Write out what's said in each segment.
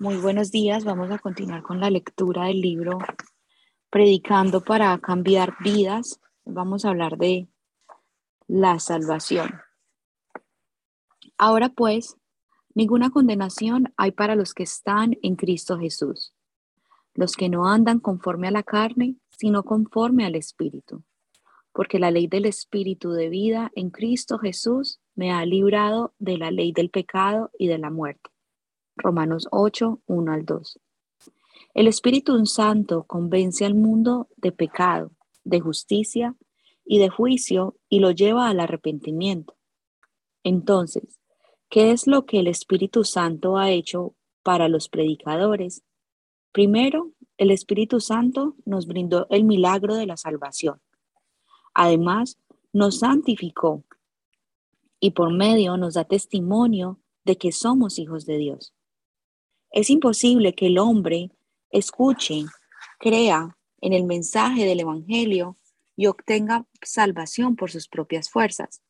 Muy buenos días. Vamos a continuar con la lectura del libro Predicando para cambiar vidas. Vamos a hablar de la salvación. Ahora pues, ninguna condenación hay para los que están en Cristo Jesús, los que no andan conforme a la carne, sino conforme al Espíritu. Porque la ley del Espíritu de vida en Cristo Jesús me ha librado de la ley del pecado y de la muerte. Romanos 8, 1 al 2. El Espíritu Santo convence al mundo de pecado, de justicia y de juicio y lo lleva al arrepentimiento. Entonces, ¿qué es lo que el Espíritu Santo ha hecho para los predicadores? Primero, el Espíritu Santo nos brindó el milagro de la salvación. Además, nos santificó y por medio nos da testimonio de que somos hijos de Dios. Es imposible que el hombre escuche, crea en el mensaje del Evangelio y obtenga salvación por sus propias fuerzas.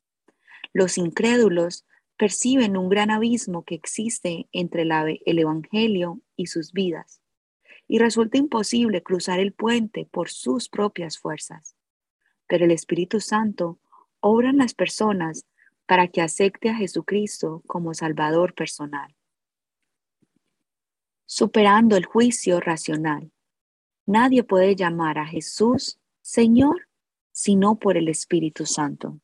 Los incrédulos perciben un gran abismo que existe entre el Evangelio y sus vidas, y resulta imposible cruzar el puente por sus propias fuerzas. Pero el Espíritu Santo obra en las personas para que acepte a Jesucristo como Salvador personal superando el juicio racional. Nadie puede llamar a Jesús Señor sino por el Espíritu Santo.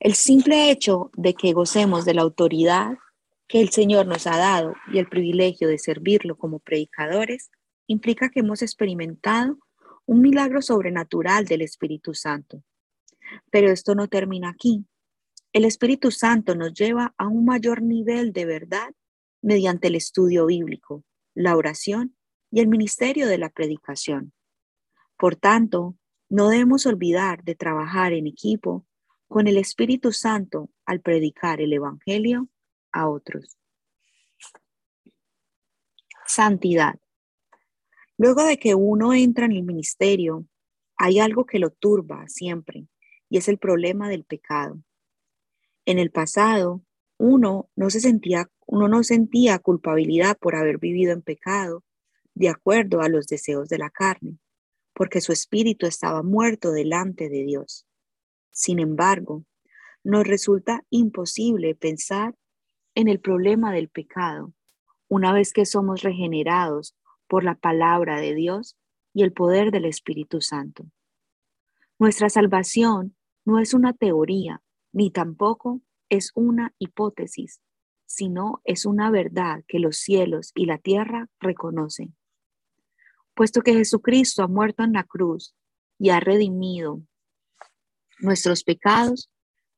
El simple hecho de que gocemos de la autoridad que el Señor nos ha dado y el privilegio de servirlo como predicadores implica que hemos experimentado un milagro sobrenatural del Espíritu Santo. Pero esto no termina aquí. El Espíritu Santo nos lleva a un mayor nivel de verdad mediante el estudio bíblico, la oración y el ministerio de la predicación. Por tanto, no debemos olvidar de trabajar en equipo con el Espíritu Santo al predicar el Evangelio a otros. Santidad. Luego de que uno entra en el ministerio, hay algo que lo turba siempre, y es el problema del pecado. En el pasado, uno no se sentía, uno no sentía culpabilidad por haber vivido en pecado, de acuerdo a los deseos de la carne, porque su espíritu estaba muerto delante de Dios. Sin embargo, nos resulta imposible pensar en el problema del pecado una vez que somos regenerados por la palabra de Dios y el poder del Espíritu Santo. Nuestra salvación no es una teoría, ni tampoco es una hipótesis, sino es una verdad que los cielos y la tierra reconocen. Puesto que Jesucristo ha muerto en la cruz y ha redimido nuestros pecados,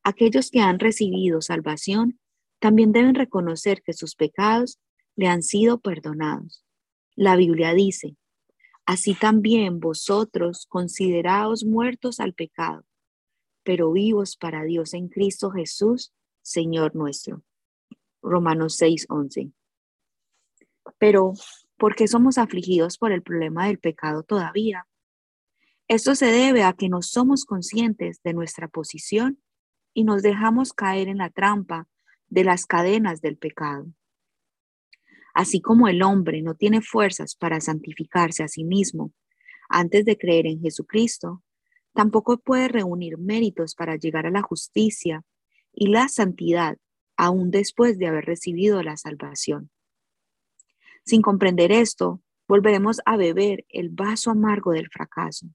aquellos que han recibido salvación también deben reconocer que sus pecados le han sido perdonados. La Biblia dice, así también vosotros consideraos muertos al pecado, pero vivos para Dios en Cristo Jesús, Señor nuestro. Romanos 6:11. Pero, ¿por qué somos afligidos por el problema del pecado todavía? Esto se debe a que no somos conscientes de nuestra posición y nos dejamos caer en la trampa de las cadenas del pecado. Así como el hombre no tiene fuerzas para santificarse a sí mismo antes de creer en Jesucristo, tampoco puede reunir méritos para llegar a la justicia y la santidad aún después de haber recibido la salvación. Sin comprender esto, volveremos a beber el vaso amargo del fracaso.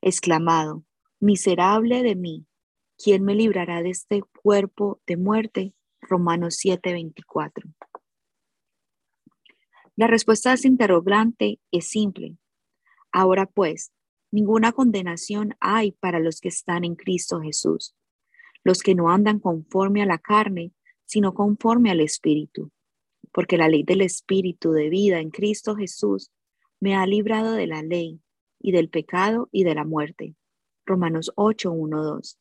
Exclamado, miserable de mí, ¿quién me librará de este cuerpo de muerte? Romanos 7:24. La respuesta a este interrogante es simple. Ahora pues, ninguna condenación hay para los que están en Cristo Jesús los que no andan conforme a la carne, sino conforme al Espíritu. Porque la ley del Espíritu de vida en Cristo Jesús me ha librado de la ley y del pecado y de la muerte. Romanos 8, 1, 2.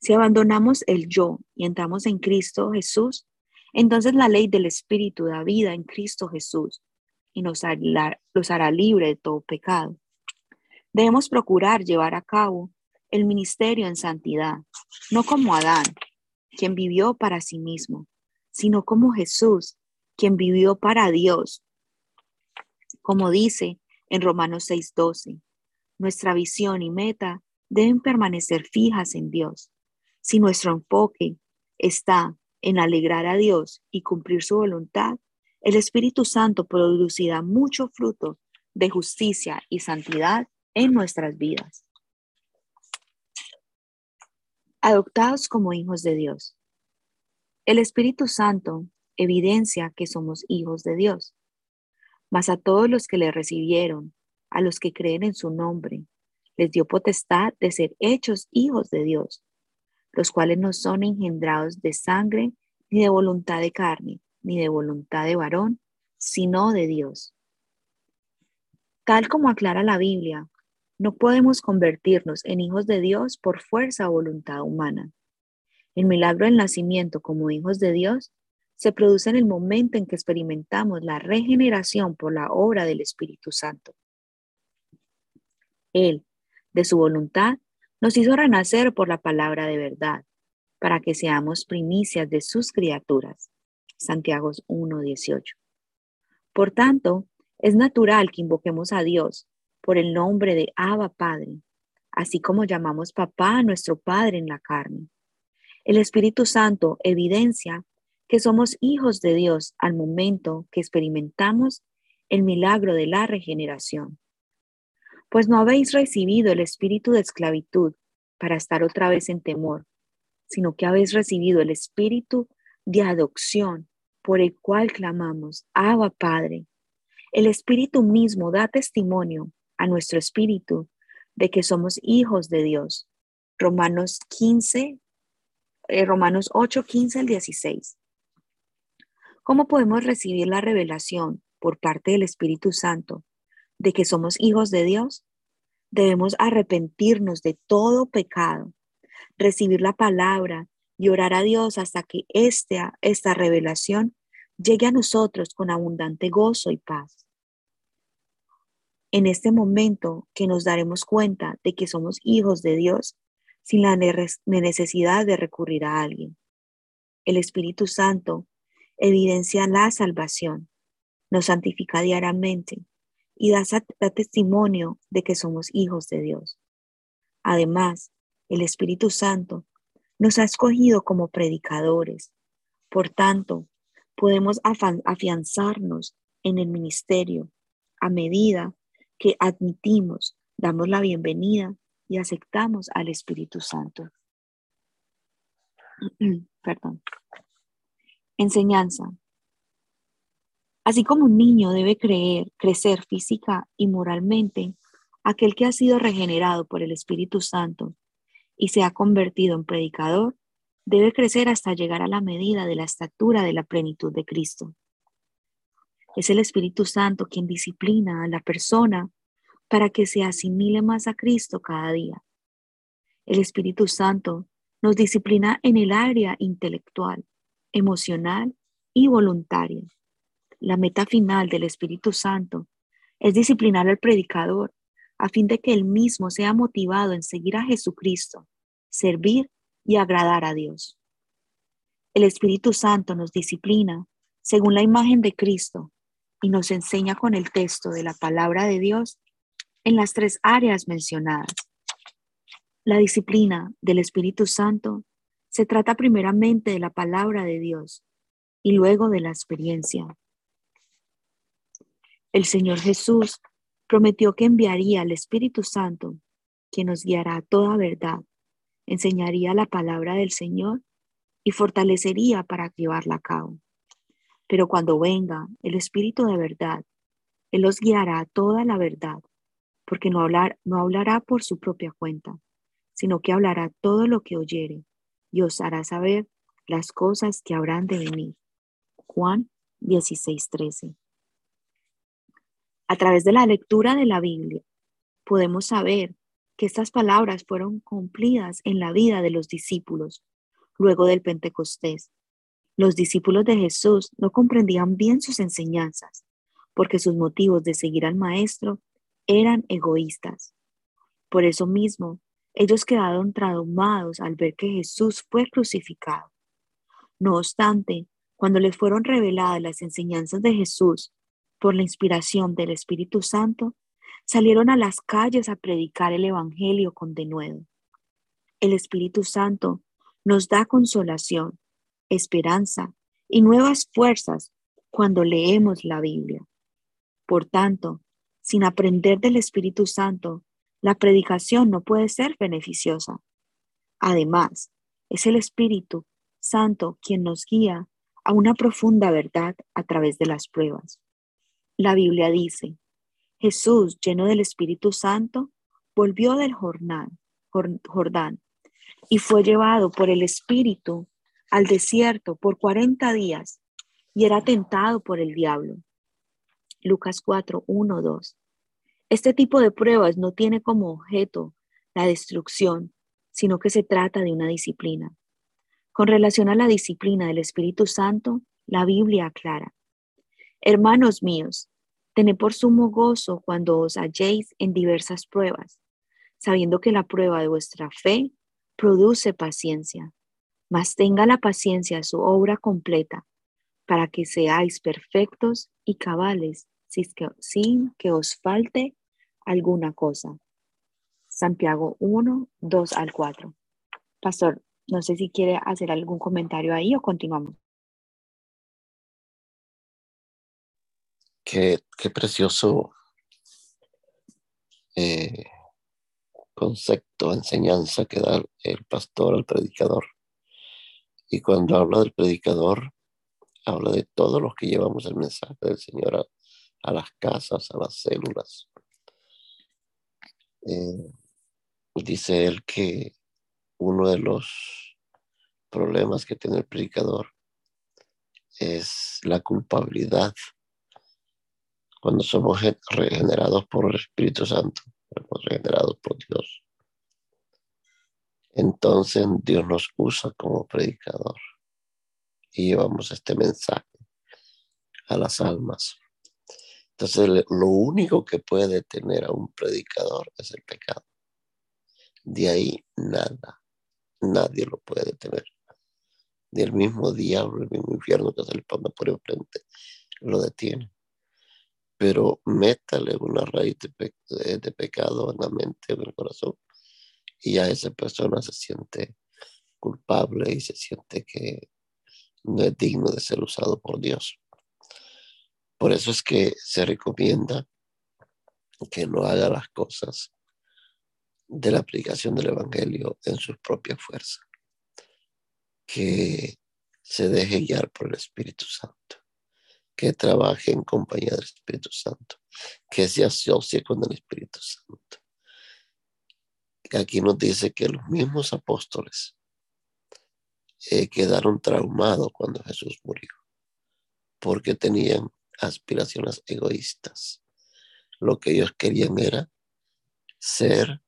Si abandonamos el yo y entramos en Cristo Jesús, entonces la ley del Espíritu da vida en Cristo Jesús y nos hará, los hará libre de todo pecado. Debemos procurar llevar a cabo el ministerio en santidad, no como Adán, quien vivió para sí mismo, sino como Jesús, quien vivió para Dios. Como dice en Romanos 6:12, nuestra visión y meta deben permanecer fijas en Dios. Si nuestro enfoque está en alegrar a Dios y cumplir su voluntad, el Espíritu Santo producirá mucho fruto de justicia y santidad en nuestras vidas. Adoptados como hijos de Dios. El Espíritu Santo evidencia que somos hijos de Dios. Mas a todos los que le recibieron, a los que creen en su nombre, les dio potestad de ser hechos hijos de Dios, los cuales no son engendrados de sangre, ni de voluntad de carne, ni de voluntad de varón, sino de Dios. Tal como aclara la Biblia, no podemos convertirnos en hijos de Dios por fuerza o voluntad humana. El milagro del nacimiento como hijos de Dios se produce en el momento en que experimentamos la regeneración por la obra del Espíritu Santo. Él, de su voluntad, nos hizo renacer por la palabra de verdad, para que seamos primicias de sus criaturas. Santiago 1:18. Por tanto, es natural que invoquemos a Dios por el nombre de Abba Padre, así como llamamos papá a nuestro Padre en la carne. El Espíritu Santo evidencia que somos hijos de Dios al momento que experimentamos el milagro de la regeneración pues no habéis recibido el espíritu de esclavitud para estar otra vez en temor, sino que habéis recibido el espíritu de adopción por el cual clamamos, Abba Padre. El espíritu mismo da testimonio a nuestro espíritu de que somos hijos de Dios. Romanos 15, eh, Romanos 8, 15 al 16. ¿Cómo podemos recibir la revelación por parte del Espíritu Santo de que somos hijos de Dios, debemos arrepentirnos de todo pecado, recibir la palabra y orar a Dios hasta que esta, esta revelación llegue a nosotros con abundante gozo y paz. En este momento que nos daremos cuenta de que somos hijos de Dios sin la necesidad de recurrir a alguien. El Espíritu Santo evidencia la salvación, nos santifica diariamente y da, testimonio de que somos hijos de Dios. Además, el Espíritu Santo nos ha escogido como predicadores. Por tanto, podemos afianzarnos en el ministerio a medida que admitimos, damos la bienvenida y aceptamos al Espíritu Santo. Perdón. Enseñanza. Así como un niño debe creer, crecer física y moralmente, aquel que ha sido regenerado por el Espíritu Santo y se ha convertido en predicador, debe crecer hasta llegar a la medida de la estatura de la plenitud de Cristo. Es el Espíritu Santo quien disciplina a la persona para que se asimile más a Cristo cada día. El Espíritu Santo nos disciplina en el área intelectual, emocional y voluntaria. La meta final del Espíritu Santo es disciplinar al predicador a fin de que él mismo sea motivado en seguir a Jesucristo, servir y agradar a Dios. El Espíritu Santo nos disciplina según la imagen de Cristo y nos enseña con el texto de la palabra de Dios en las tres áreas mencionadas. La disciplina del Espíritu Santo se trata primeramente de la palabra de Dios y luego de la experiencia. El Señor Jesús prometió que enviaría al Espíritu Santo, que nos guiará a toda verdad, enseñaría la palabra del Señor y fortalecería para llevarla a cabo. Pero cuando venga el Espíritu de verdad, Él los guiará a toda la verdad, porque no, hablar, no hablará por su propia cuenta, sino que hablará todo lo que oyere y os hará saber las cosas que habrán de venir. Juan 16:13 a través de la lectura de la Biblia, podemos saber que estas palabras fueron cumplidas en la vida de los discípulos luego del Pentecostés. Los discípulos de Jesús no comprendían bien sus enseñanzas porque sus motivos de seguir al Maestro eran egoístas. Por eso mismo, ellos quedaron traumados al ver que Jesús fue crucificado. No obstante, Cuando les fueron reveladas las enseñanzas de Jesús por la inspiración del Espíritu Santo, salieron a las calles a predicar el Evangelio con denuedo. El Espíritu Santo nos da consolación, esperanza y nuevas fuerzas cuando leemos la Biblia. Por tanto, sin aprender del Espíritu Santo, la predicación no puede ser beneficiosa. Además, es el Espíritu Santo quien nos guía a una profunda verdad a través de las pruebas. La Biblia dice, Jesús, lleno del Espíritu Santo, volvió del Jordán, y fue llevado por el Espíritu al desierto por cuarenta días y era tentado por el diablo. Lucas 4, 1, 2. Este tipo de pruebas no tiene como objeto la destrucción, sino que se trata de una disciplina. Con relación a la disciplina del Espíritu Santo, la Biblia aclara, Hermanos míos, tened por sumo gozo cuando os halléis en diversas pruebas, sabiendo que la prueba de vuestra fe produce paciencia, mas tenga la paciencia su obra completa, para que seáis perfectos y cabales sin que os falte alguna cosa. Santiago 1, 2 al 4. Pastor, no sé si quiere hacer algún comentario ahí o continuamos. Qué, qué precioso eh, concepto, enseñanza que da el pastor al predicador. Y cuando habla del predicador, habla de todos los que llevamos el mensaje del Señor a, las casas, a las células. Eh, dice él que uno de los problemas que tiene el predicador es la culpabilidad. Cuando somos regenerados por el Espíritu Santo, somos regenerados por Dios. Entonces Dios nos usa como predicador y llevamos este mensaje a las almas. Entonces, lo único que puede detener a un predicador es el pecado. De ahí nada, nadie lo puede detener. Ni el mismo diablo, el mismo infierno que se le ponga por enfrente, lo detiene. Pero métale una raíz de, de pecado en la mente, en el corazón, y ya esa persona se siente culpable y se siente que no es digno de ser usado por Dios. Por eso es que se recomienda que no haga las cosas de la aplicación del Evangelio en sus propias fuerzas, que se deje guiar por el Espíritu Santo, que trabaje en compañía del Espíritu Santo, que se asocie con el Espíritu Santo. Aquí nos dice que los mismos apóstoles eh, quedaron traumados cuando Jesús murió, porque tenían aspiraciones egoístas. Lo que ellos querían era ser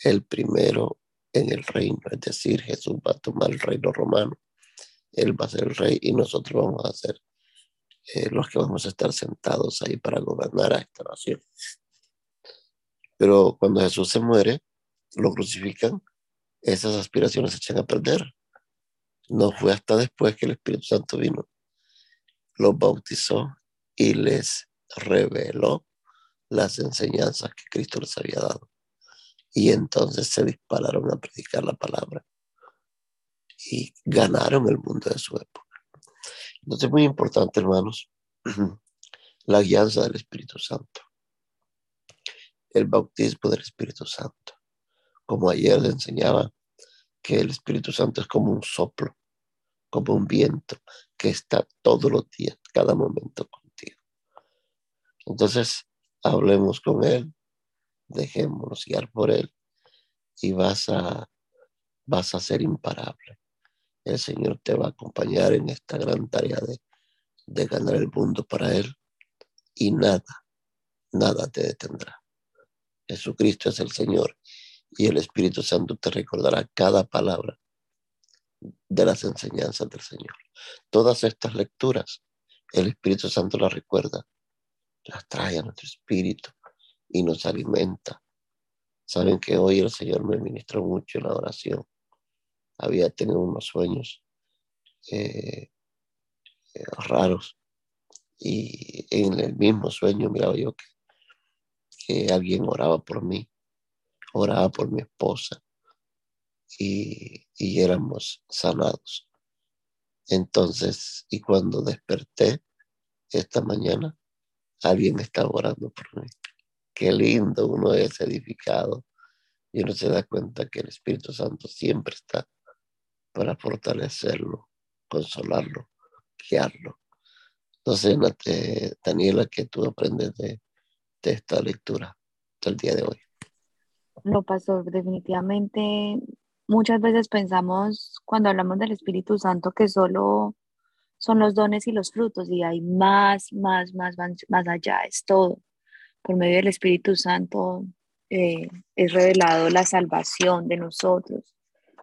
el primero en el reino, es decir, Jesús va a tomar el reino romano, Él va a ser el rey y nosotros vamos a ser eh, los que vamos a estar sentados ahí para gobernar a esta nación. Pero cuando Jesús se muere, lo crucifican, esas aspiraciones se echan a perder. No fue hasta después que el Espíritu Santo vino, los bautizó y les reveló las enseñanzas que Cristo les había dado. Y entonces se dispararon a predicar la palabra y ganaron el mundo de su época. Entonces es muy importante, hermanos, la guianza del Espíritu Santo, el bautismo del Espíritu Santo. Como ayer le enseñaba que el Espíritu Santo es como un soplo, como un viento que está todos los días, cada momento entonces, hablemos con Él, dejémonos guiar por Él y vas a, vas a ser imparable. El Señor te va a acompañar en esta gran tarea de, de ganar el mundo para Él y nada, nada te detendrá. Jesucristo es el Señor y el Espíritu Santo te recordará cada palabra de las enseñanzas del Señor. Todas estas lecturas, el Espíritu Santo las recuerda las trae a nuestro espíritu y nos alimenta. Saben que hoy el Señor me ministró mucho en la oración. Había tenido unos sueños eh, raros. Y en el mismo sueño miraba yo que alguien oraba por mí, oraba por mi esposa y, y éramos sanados. Entonces, y cuando desperté esta mañana, alguien estaba orando por mí. Qué lindo uno es edificado y uno se da cuenta que el Espíritu Santo siempre está para fortalecerlo, consolarlo, guiarlo. Entonces, Daniela, ¿qué tú aprendes de, de esta lectura del día de hoy? No, pastor, definitivamente muchas veces pensamos cuando hablamos del Espíritu Santo que solo son los dones y los frutos y hay más, más, más, más allá, es todo. Por medio del Espíritu Santo eh, es revelado la salvación de nosotros.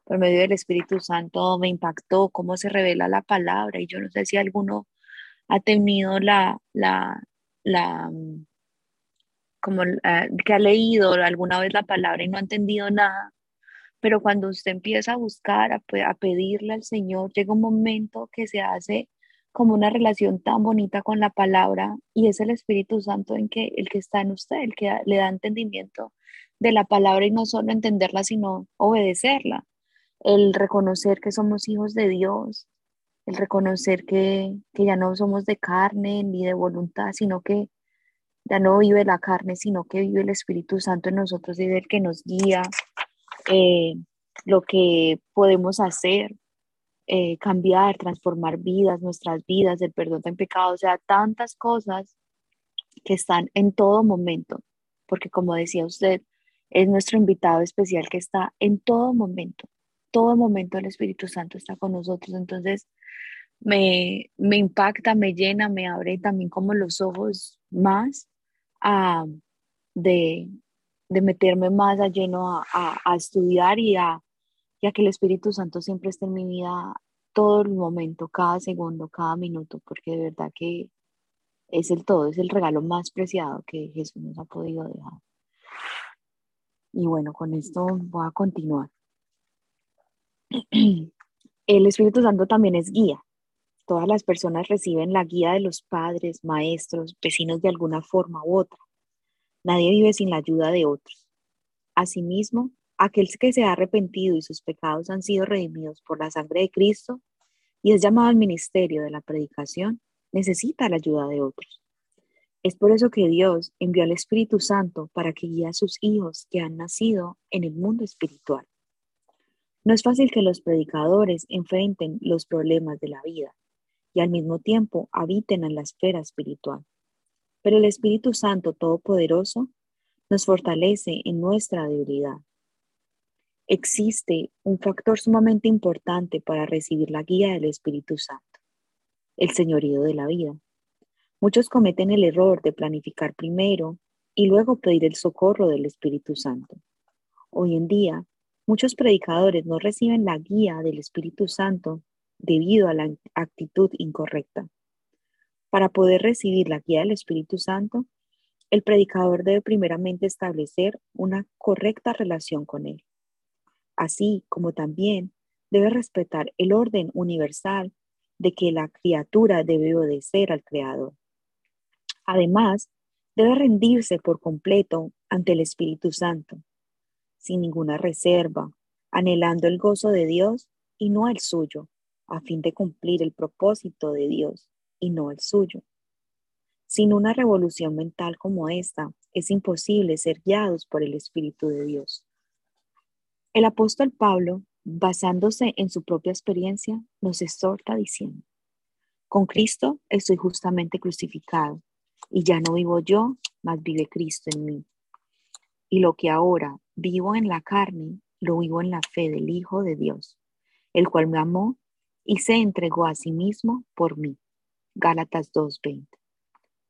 Por medio del Espíritu Santo me impactó cómo se revela la palabra y yo no sé si alguno ha tenido la, la, la, como que ha leído alguna vez la palabra y no ha entendido nada pero cuando usted empieza a buscar, a, a, pedirle al Señor, llega un momento que se hace como una relación tan bonita con la palabra y es el Espíritu Santo en que el que está en usted, el que le da entendimiento de la palabra y no solo entenderla, sino obedecerla. El reconocer que somos hijos de Dios, el reconocer que ya no somos de carne ni de voluntad, sino que ya no vive la carne, sino que vive el Espíritu Santo en nosotros es el que nos guía, eh, lo que podemos hacer, eh, cambiar, transformar vidas, nuestras vidas, el perdón de pecado, o sea, tantas cosas que están en todo momento, porque como decía usted, es nuestro invitado especial que está en todo momento, todo momento el Espíritu Santo está con nosotros, entonces me, me impacta, me llena, me abre también como los ojos más a de, de meterme más a lleno a, estudiar y a, que el Espíritu Santo siempre esté en mi vida todo el momento, cada segundo, cada minuto, porque de verdad que es el todo, es el regalo más preciado que Jesús nos ha podido dejar. Y bueno, con esto voy a continuar. El Espíritu Santo también es guía. Todas las personas reciben la guía de los padres, maestros, vecinos de alguna forma u otra. Nadie vive sin la ayuda de otros. Asimismo, aquel que se ha arrepentido y sus pecados han sido redimidos por la sangre de Cristo y es llamado al ministerio de la predicación, necesita la ayuda de otros. Es por eso que Dios envió al Espíritu Santo para que guíe a sus hijos que han nacido en el mundo espiritual. No es fácil que los predicadores enfrenten los problemas de la vida y al mismo tiempo habiten en la esfera espiritual pero el Espíritu Santo Todopoderoso nos fortalece en nuestra debilidad. Existe un factor sumamente importante para recibir la guía del Espíritu Santo, el señorío de la vida. Muchos cometen el error de planificar primero y luego pedir el socorro del Espíritu Santo. Hoy en día, muchos predicadores no reciben la guía del Espíritu Santo debido a la actitud incorrecta. Para poder recibir la guía del Espíritu Santo, el predicador debe primeramente establecer una correcta relación con él, así como también debe respetar el orden universal de que la criatura debe obedecer al Creador. Además, debe rendirse por completo ante el Espíritu Santo, sin ninguna reserva, anhelando el gozo de Dios y no el suyo, a fin de cumplir el propósito de Dios y no el suyo. Sin una revolución mental como esta, es imposible ser guiados por el Espíritu de Dios. El apóstol Pablo, basándose en su propia experiencia, nos exhorta diciendo, con Cristo estoy justamente crucificado, y ya no vivo yo, mas vive Cristo en mí. Y lo que ahora vivo en la carne, lo vivo en la fe del Hijo de Dios, el cual me amó y se entregó a sí mismo por mí. Gálatas 2:20.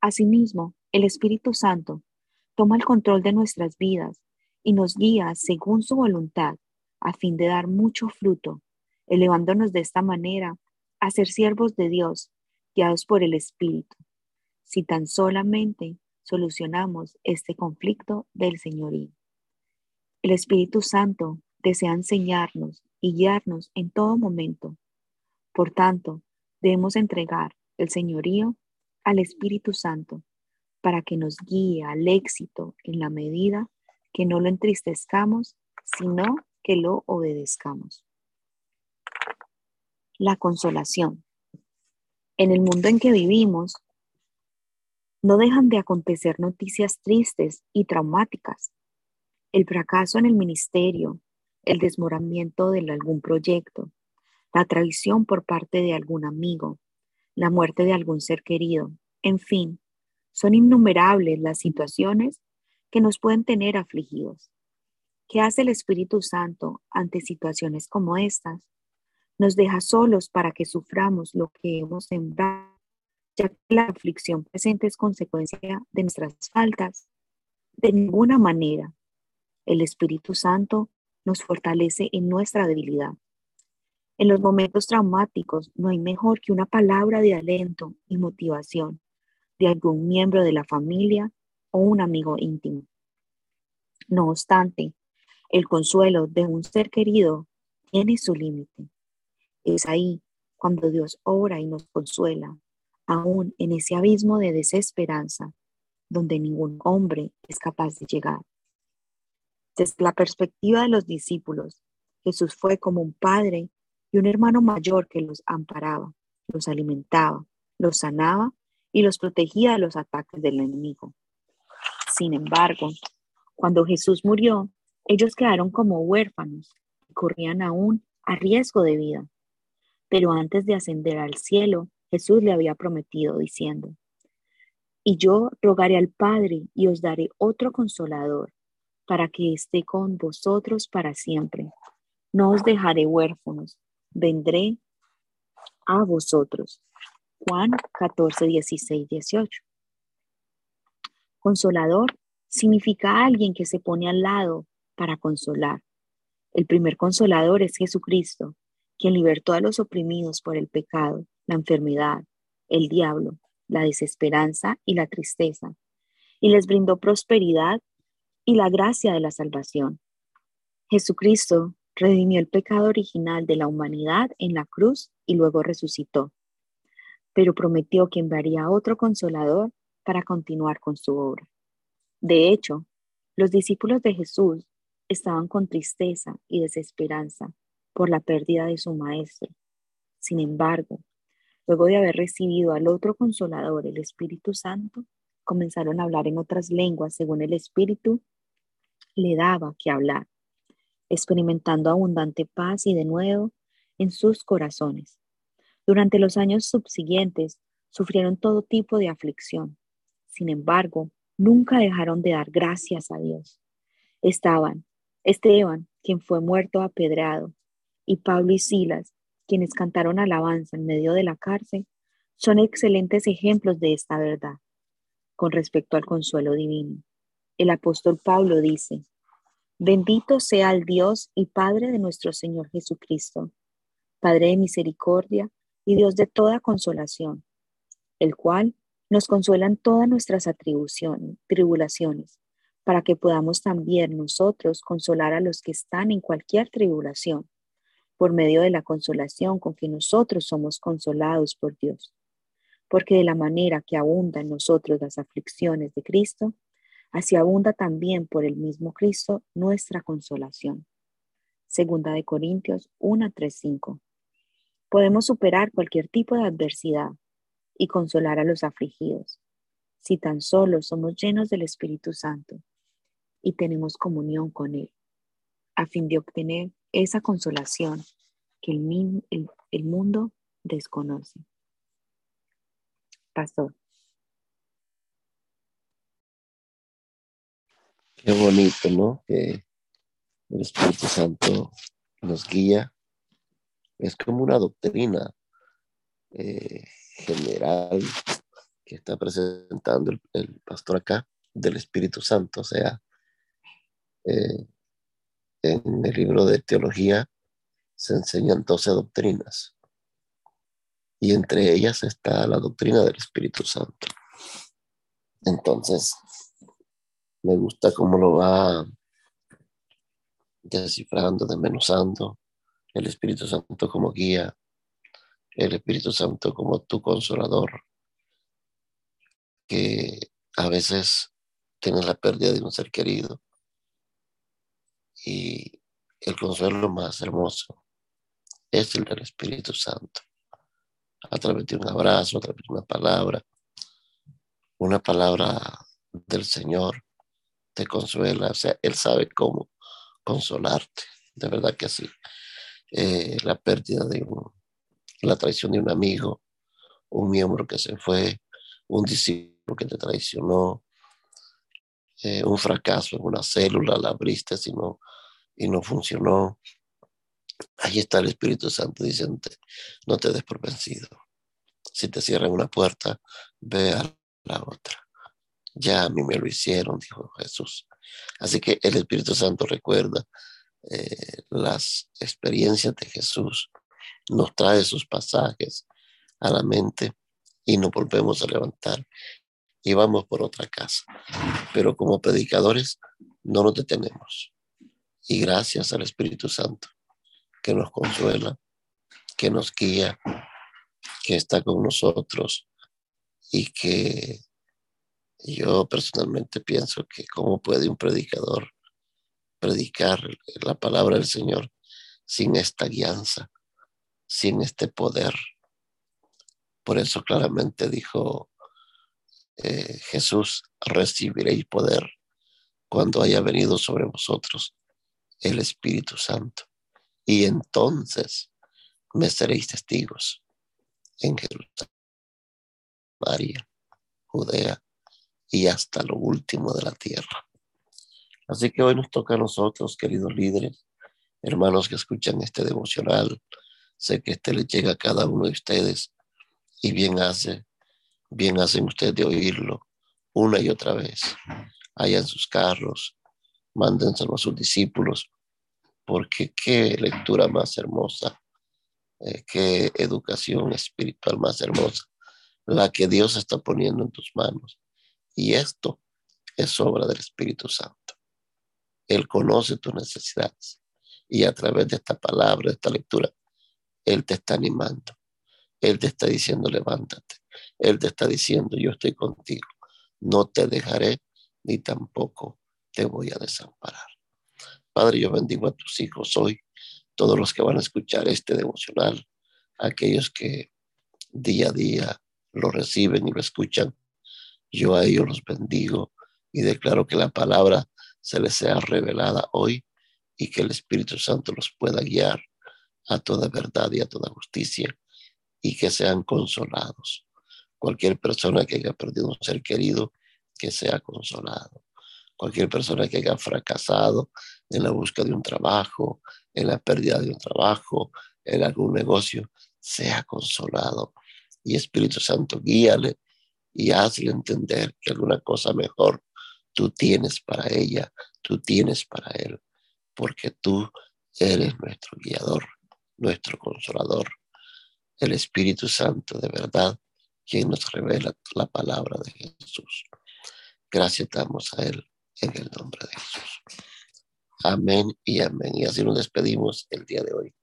Asimismo, el Espíritu Santo toma el control de nuestras vidas y nos guía según su voluntad a fin de dar mucho fruto, elevándonos de esta manera a ser siervos de Dios, guiados por el Espíritu, si tan solamente solucionamos este conflicto del señorío. El Espíritu Santo desea enseñarnos y guiarnos en todo momento. Por tanto, debemos entregar el señorío al Espíritu Santo para que nos guíe al éxito en la medida que no lo entristezcamos, sino que lo obedezcamos. La consolación. En el mundo en que vivimos, no dejan de acontecer noticias tristes y traumáticas. El fracaso en el ministerio, el desmoramiento de algún proyecto, la traición por parte de algún amigo, la muerte de algún ser querido, en fin, son innumerables las situaciones que nos pueden tener afligidos. ¿Qué hace el Espíritu Santo ante situaciones como estas? Nos deja solos para que suframos lo que hemos sembrado, ya que la aflicción presente es consecuencia de nuestras faltas. De ninguna manera. El Espíritu Santo nos fortalece en nuestra debilidad. En los momentos traumáticos no hay mejor que una palabra de aliento y motivación de algún miembro de la familia o un amigo íntimo. No obstante, el consuelo de un ser querido tiene su límite. Es ahí cuando Dios obra y nos consuela, aún en ese abismo de desesperanza donde ningún hombre es capaz de llegar. Desde la perspectiva de los discípulos, Jesús fue como un padre y un hermano mayor que los amparaba, los alimentaba, los sanaba y los protegía de los ataques del enemigo. Sin embargo, cuando Jesús murió, ellos quedaron como huérfanos y corrían aún a riesgo de vida. Pero antes de ascender al cielo, Jesús le había prometido diciendo, y yo rogaré al Padre y os daré otro consolador para que esté con vosotros para siempre. No os dejaré huérfanos, vendré a vosotros. Juan 14, 16, 18. Consolador significa alguien que se pone al lado para consolar. El primer consolador es Jesucristo, quien libertó a los oprimidos por el pecado, la enfermedad, el diablo, la desesperanza y la tristeza, y les brindó prosperidad y la gracia de la salvación. Jesucristo redimió el pecado original de la humanidad en la cruz y luego resucitó pero prometió que enviaría otro consolador para continuar con su obra. De hecho, los discípulos de Jesús estaban con tristeza y desesperanza por la pérdida de su maestro. Sin embargo, luego de haber recibido al otro consolador, el Espíritu Santo, comenzaron a hablar en otras lenguas según el Espíritu le daba que hablar, experimentando abundante paz y de nuevo en sus corazones. Durante los años subsiguientes sufrieron todo tipo de aflicción. Sin embargo, nunca dejaron de dar gracias a Dios. Estaban Esteban, quien fue muerto apedrado, y Pablo y Silas, quienes cantaron alabanza en medio de la cárcel, son excelentes ejemplos de esta verdad. Con respecto al consuelo divino, el apóstol Pablo dice, Bendito sea el Dios y Padre de nuestro Señor Jesucristo, Padre de misericordia y Dios de toda consolación, el cual nos consuela en todas nuestras tribulaciones, para que podamos también nosotros consolar a los que están en cualquier tribulación, por medio de la consolación con que nosotros somos consolados por Dios. Porque de la manera que abunda en nosotros las aflicciones de Cristo, así abunda también por el mismo Cristo nuestra consolación. Segunda de Corintios 1, 3, 5. Podemos superar cualquier tipo de adversidad y consolar a los afligidos si tan solo somos llenos del Espíritu Santo y tenemos comunión con Él, a fin de obtener esa consolación que el, el mundo desconoce. Pastor. Qué bonito, ¿no? Que el Espíritu Santo nos guía es como una doctrina eh, general que está presentando el, pastor acá del Espíritu Santo. O sea, eh, en el libro de teología se enseñan 12 doctrinas y entre ellas está la doctrina del Espíritu Santo. Entonces, me gusta cómo lo va descifrando, desmenuzando el Espíritu Santo como guía, el Espíritu Santo como tu consolador, que a veces tienes la pérdida de un ser querido y el consuelo más hermoso es el del Espíritu Santo. A través de un abrazo, a través de una palabra, una palabra del Señor te consuela. O sea, Él sabe cómo consolarte. De verdad que sí. Eh, la pérdida de un, la traición de un amigo, un miembro que se fue, un discípulo que te traicionó, eh, un fracaso en una célula, la abriste y no, y no funcionó. Ahí está el Espíritu Santo diciendo, no te des por vencido. Si te cierran una puerta, ve a la otra. Ya a mí me lo hicieron, dijo Jesús. Así que el Espíritu Santo recuerda eh, las experiencias de Jesús, nos trae sus pasajes a la mente y nos volvemos a levantar y vamos por otra casa. Pero como predicadores no nos detenemos. Y gracias al Espíritu Santo que nos consuela, que nos guía, que está con nosotros y que yo personalmente pienso que cómo puede un predicador predicar la palabra del Señor sin esta guianza, sin este poder. Por eso claramente dijo eh, Jesús, recibiréis poder cuando haya venido sobre vosotros el Espíritu Santo. Y entonces me seréis testigos en Jerusalén, María, Judea y hasta lo último de la tierra. Así que hoy nos toca a nosotros, queridos líderes, hermanos que escuchan este devocional. Sé que este le llega a cada uno de ustedes y bien hace, bien hacen ustedes de oírlo una y otra vez. Allá en sus carros, mándenselo a sus discípulos, porque qué lectura más hermosa, eh, qué educación espiritual más hermosa, la que Dios está poniendo en tus manos. Y esto es obra del Espíritu Santo. Él conoce tus necesidades y a través de esta palabra, de esta lectura, Él te está animando. Él te está diciendo, levántate. Él te está diciendo, yo estoy contigo. No te dejaré ni tampoco te voy a desamparar. Padre, yo bendigo a tus hijos hoy, todos los que van a escuchar este devocional, aquellos que día a día lo reciben y lo escuchan. Yo a ellos los bendigo y declaro que la palabra se les sea revelada hoy y que el Espíritu Santo los pueda guiar a toda verdad y a toda justicia y que sean consolados. Cualquier persona que haya perdido un ser querido, que sea consolado. Cualquier persona que haya fracasado en la búsqueda de un trabajo, en la pérdida de un trabajo, en algún negocio, sea consolado. Y Espíritu Santo, guíale y hazle entender que alguna cosa mejor tú tienes para ella, tú tienes para él, porque tú eres nuestro guiador, nuestro consolador, el Espíritu Santo de verdad, quien nos revela la palabra de Jesús. Gracias damos a Él en el nombre de Jesús. Amén y amén. Y así nos despedimos el día de hoy.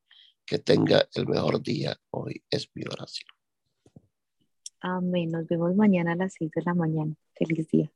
Que tenga el mejor día hoy, es mi oración. Amén. Nos vemos mañana a las seis de la mañana. Feliz día.